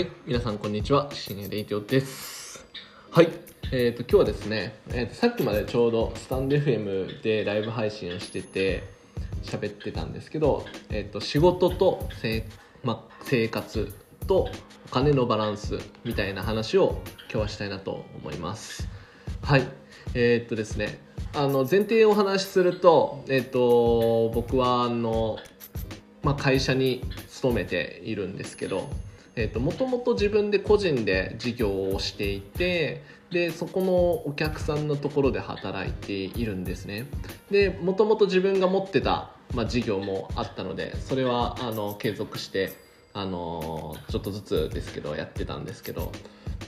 はい、皆さんこんにちは、シネレイティオです。はい、えー、と今日はですね、えーとさっきまでちょうどスタンド FM でライブ配信をしてて喋ってたんですけど、えー、と仕事とせ、ま、生活とお金のバランスみたいな話を今日はしたいなと思います。はい、えー、っとですね、あの前提をお話しすると、えー、と僕はあのまあ、会社に勤めているんですけどえー、ともともと自分で個人で事業をしていてでそこのお客さんのところで働いているんですね。でもともと自分が持ってた、まあ、事業もあったのでそれはあの継続してあのちょっとずつですけどやってたんですけど。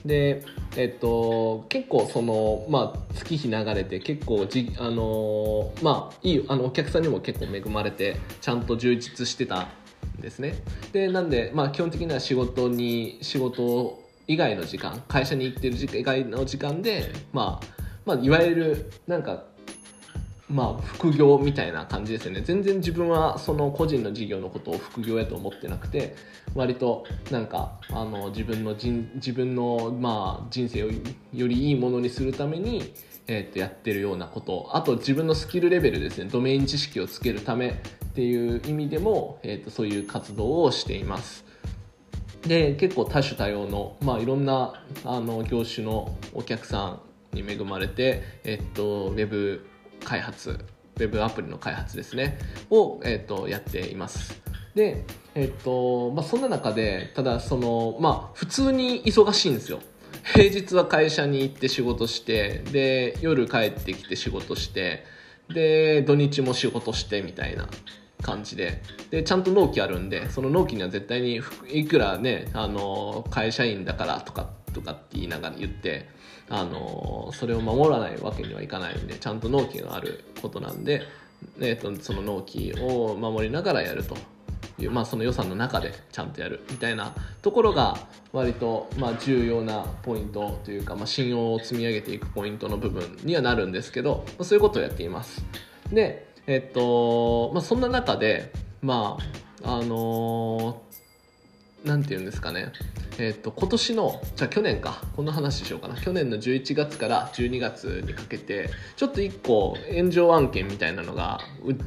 でえっと結構そのまあ月日流れて結構じあのまあいいあのお客さんにも結構恵まれてちゃんと充実してたですね。でなんでまあ基本的には仕事に仕事以外の時間会社に行ってる時以外の時間でまあまあいわゆるなんかまあ副業みたいな感じですよね。全然自分はその個人の事業のことを副業やと思ってなくて割となんかあの自分の人自分のまあ人生をよりいいものにするために、えー、とやってるようなこと。あと自分のスキルレベルですね。ドメイン知識をつけるためっていう意味でも、えー、とそういう活動をしています。で結構多種多様の、まあ、いろんなあの業種のお客さんに恵まれて、えっと、ウェブ開発ウェブアプリの開発ですねを、えっと、やっています。でえっとまあそんな中でただそのまあ普通に忙しいんですよ。平日は会社に行って仕事してで夜帰ってきて仕事してで土日も仕事してみたいな。感じででちゃんと納期あるんでその納期には絶対にいくらねあの会社員だからとかとかって言いながら言ってあのそれを守らないわけにはいかないんでちゃんと納期があることなんで、えー、とその納期を守りながらやるという、まあ、その予算の中でちゃんとやるみたいなところが割とまあ重要なポイントというか、まあ、信用を積み上げていくポイントの部分にはなるんですけど、そういうことをやっています。でえっとまあ、そんな中でまああのー、なんて言うんですかね。えっと今年のじゃあ去年か。この話しようかな。去年の11月から12月にかけてちょっと1個炎上案件みたいなのが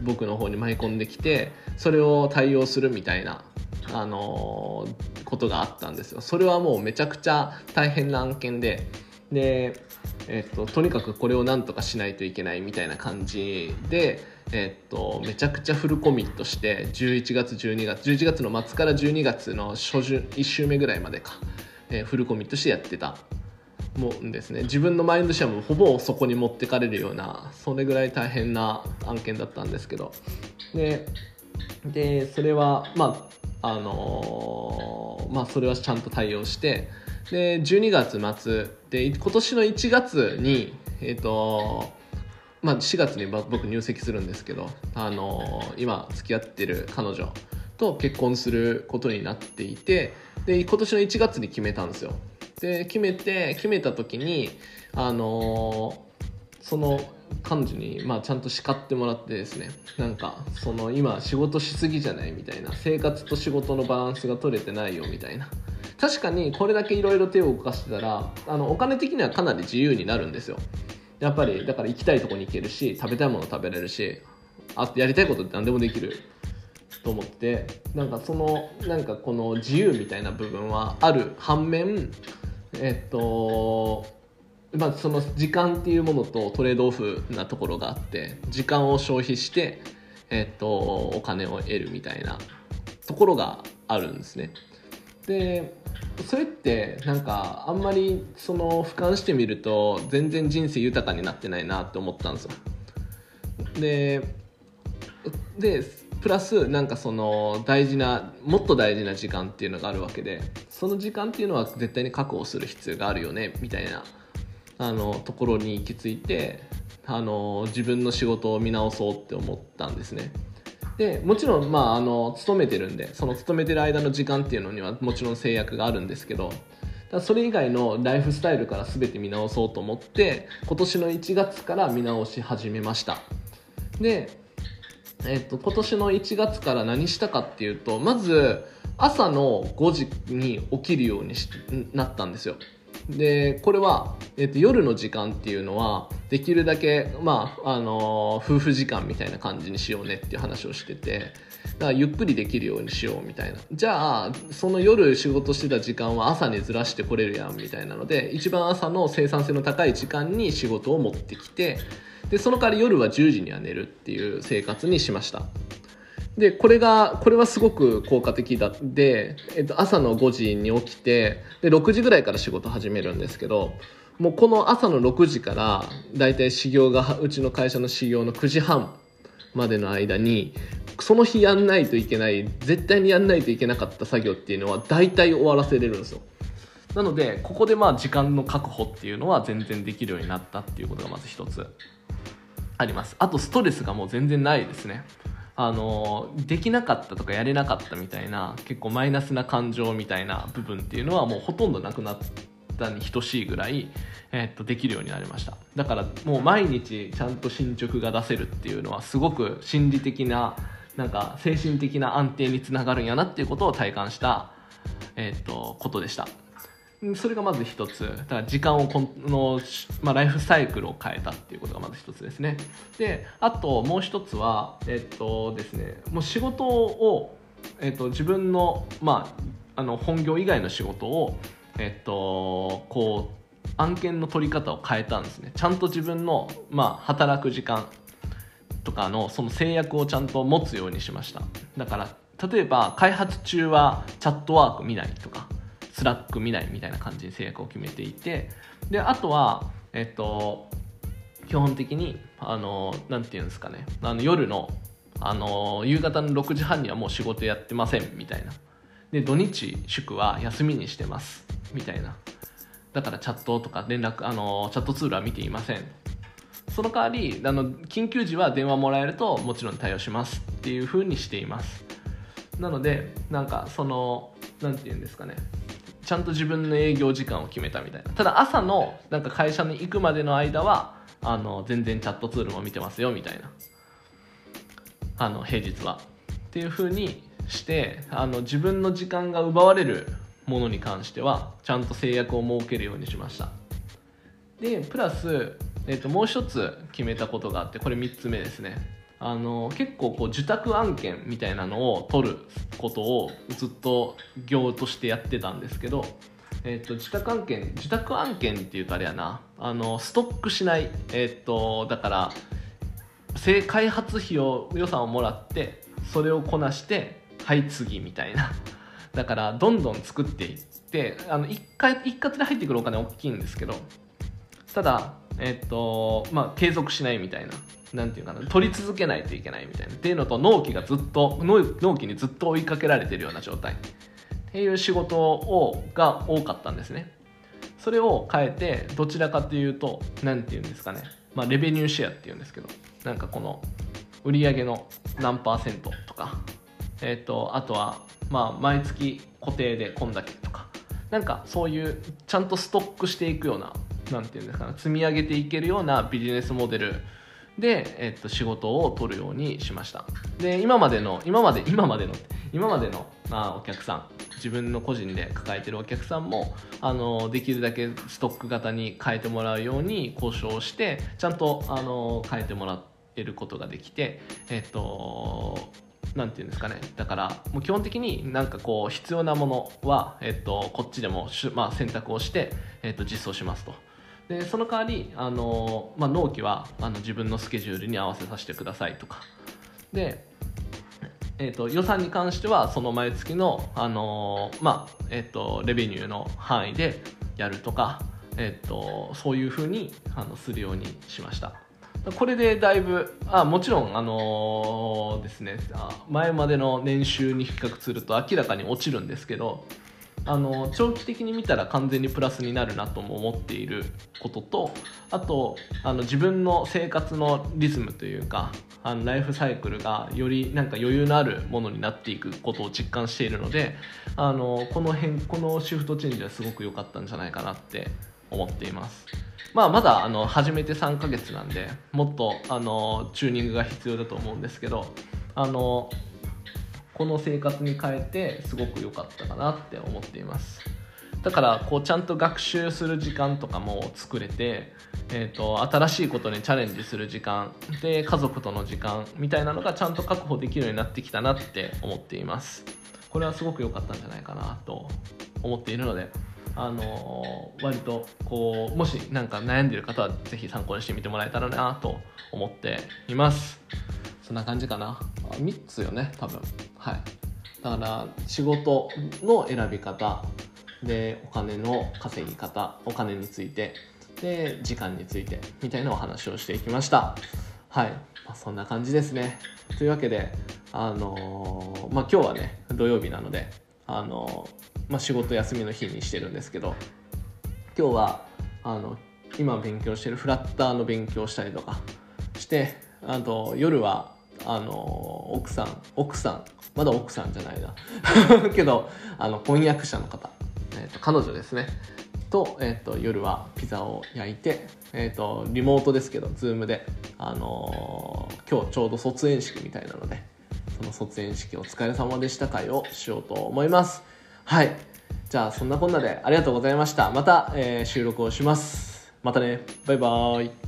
僕の方に舞い込んできてそれを対応するみたいなあのー、ことがあったんですよ。それはもうめちゃくちゃ大変な案件で。でえっと、とにかくこれをなんとかしないといけないみたいな感じで、えっと、めちゃくちゃフルコミットして11月12月11月の末から12月の初旬1週目ぐらいまでか、えー、フルコミットしてやってたもんですね。自分のマインドシェアもほぼそこに持ってかれるようなそれぐらい大変な案件だったんですけど。ででそれはまああのー、まあそれはちゃんと対応してで12月末で今年の1月にえっ、とまあ4月に僕入籍するんですけどあの今付き合ってる彼女と結婚することになっていてで今年の1月に決めたんですよ。で決めて決めた時にあのその彼女に、まあ、ちゃんと叱ってもらってですね。なんかその今仕事しすぎじゃない？みたいな。生活と仕事のバランスが取れてないよ。みたいな。確かにこれだけいろいろ手を動かしてたらあのお金的にはかなり自由になるんですよ。やっぱりだから行きたいとこに行けるし食べたいもの食べれるしあとやりたいことって何でもできる。と思ってなんかそのなんかこの自由みたいな部分はある反面えっとまあその時間っていうものとトレードオフなところがあって時間を消費してえっとお金を得るみたいなところがあるんですね。でそれってなんかあんまりその俯瞰してみると全然人生豊かになってないなって思ったんですよ。ででプラスなんかその大事なもっと大事な時間っていうのがあるわけでその時間っていうのは絶対に確保する必要があるよねみたいなあのところに行き着いてあの自分の仕事を見直そうって思ったんですね。でもちろん、まあ、あの勤めてるんでその勤めてる間の時間っていうのにはもちろん制約があるんですけどそれ以外のライフスタイルから全て見直そうと思って今年の1月から見直し始めました。で、えっと、今年の1月から何したかっていうとまず朝の5時に起きるようになったんですよ。でこれは、えっと、夜の時間っていうのはできるだけ、まああの夫婦時間みたいな感じにしようねっていう話をしててだからゆっくりできるようにしようみたいな。じゃあその夜仕事してた時間は朝にずらしてこれるやんみたいなので一番朝の生産性の高い時間に仕事を持ってきてでその代わり夜は10時には寝るっていう生活にしました。でこれがこれはすごく効果的だで、えっと、朝の5時に起きてで6時ぐらいから仕事始めるんですけどもうこの朝の6時からだいたい始業がうちの会社の始業の9時半までの間にその日やんないといけない絶対にやんないといけなかった作業っていうのは大体終わらせれるんですよ。なのでここでまあ時間の確保っていうのは全然できるようになったっていうことがまず一つあります。あとストレスがもう全然ないですね。あのできなかったとかやれなかったみたいな結構マイナスな感情みたいな部分っていうのはもうほとんどなくなったに等しいぐらい、えー、っとできるようになりました。だからもう毎日ちゃんと進捗が出せるっていうのはすごく心理的ななんか精神的な安定につながるんやなっていうことを体感した、えー、っとことでした。それがまず一つ。だから時間をこの、まあ、ライフサイクルを変えたっていうことがまず一つですね。であともう一つはえっとですねもう仕事を、えっと、自分の,、まあ、あの本業以外の仕事をえっとこう案件の取り方を変えたんですね。ちゃんと自分の、まあ、働く時間とかのその制約をちゃんと持つようにしました。だから例えば開発中は Chatwork 見ないとか Slack 見ないみたいな感じに制約を決めていてであとはえっと基本的にあのなんていうんですかね。あの夜のあの夕方の6時半にはもう仕事やってませんみたいな。で土日祝は休みにしてます。みたいな。だからチャットとか連絡あのチャットツールは見ていません。その代わりあの緊急時は電話もらえるともちろん対応します。っていうふうにしています。なのでなんかその何て言うんですかね。ちゃんと自分の営業時間を決めたみたいな。ただ朝のなんか会社に行くまでの間はあの全然チャットツールも見てますよみたいな。あの平日は。っていう風にしてあの自分の時間が奪われるものに関してはちゃんと制約を設けるようにしました。でプラス、えー、ともう一つ決めたことがあってこれ3つ目ですね。あの結構こう受託案件みたいなのを取ることをずっと業としてやってたんですけど、えーと、受託案件受託案件っていうとあれやな。あのストックしない、えーと、だから開発費を予算をもらってそれをこなしてはい次みたいな。だからどんどん作っていってあの一回一括で入ってくるお金大きいんですけどただえっ、ー、とまあ継続しないみたいな。なんていうかな取り続けないといけないみたいなっていうのと納期がずっと納期にずっと追いかけられてるような状態。っていう仕事をが多かったんですね。それを変えてどちらかというと何て言うんですかね。まあレベニューシェアっていうんですけどなんかこの売上の何パーセントとか。えっ、ー、とあとはまあ毎月固定でこんだけとか。なんかそういうちゃんとストックしていくような何て言うんですかね積み上げていけるようなビジネスモデルで、えっと、仕事を取るようにしました。で今までの今まで今までの今までの、まあ、お客さん自分の個人で抱えてるお客さんもあのできるだけストック型に変えてもらうように交渉してちゃんとあの変えてもらえることができてえっとなんていうんですかね。だからもう基本的になんかこう必要なものは、えっと、こっちでもまあ、選択をして、えっと、実装しますと。でその代わりあの、まあ、納期はあの自分のスケジュールに合わせさせてくださいとか。で、えーと、予算に関してはその毎月の、あのまあえーと、レベニューの範囲でやるとか、えーと、そういうふうにあのするようにしました。これでだいぶあもちろんあのー、ですね前までの年収に比較すると明らかに落ちるんですけどあの長期的に見たら完全にプラスになるなとも思っていることとあとあの自分の生活のリズムというかあのライフサイクルがよりなんか余裕のあるものになっていくことを実感しているのであのこの辺このシフトチェンジはすごく良かったんじゃないかなって思っています。まあ、まだあの始めて3ヶ月なんでもっとあのチューニングが必要だと思うんですけどあのこの生活に変えてすごく良かったかなって思っています。だからこうちゃんと学習する時間とかも作れて、えーと、新しいことにチャレンジする時間で家族との時間みたいなのがちゃんと確保できるようになってきたなって思っています。これはすごく良かったんじゃないかなと思っているのであのー、割とこうもし何か悩んでる方は是非参考にしてみてもらえたらなと思っています。そんな感じかな。3つよね多分。はい。だから仕事の選び方でお金の稼ぎ方お金についてで時間についてみたいなお話をしていきました。はい、まあ、そんな感じですね。というわけであのー、まあ今日はね土曜日なのであのー、まあ、仕事休みの日にしてるんですけど今日はあの今勉強してるフラッターの勉強したりとかしてあと夜はあの奥さん奥さんまだ奥さんじゃないな。けどあの婚約者の方。えーと、彼女ですね。と,、えーと、夜はピザを焼いて、えーと、リモートですけど Zoom で、あのー、今日ちょうど卒園式みたいなのでその卒園式お疲れ様でした会をしようと思います。はい。じゃあそんなこんなでありがとうございました。また、えー、収録をします。またね。バイバーイ。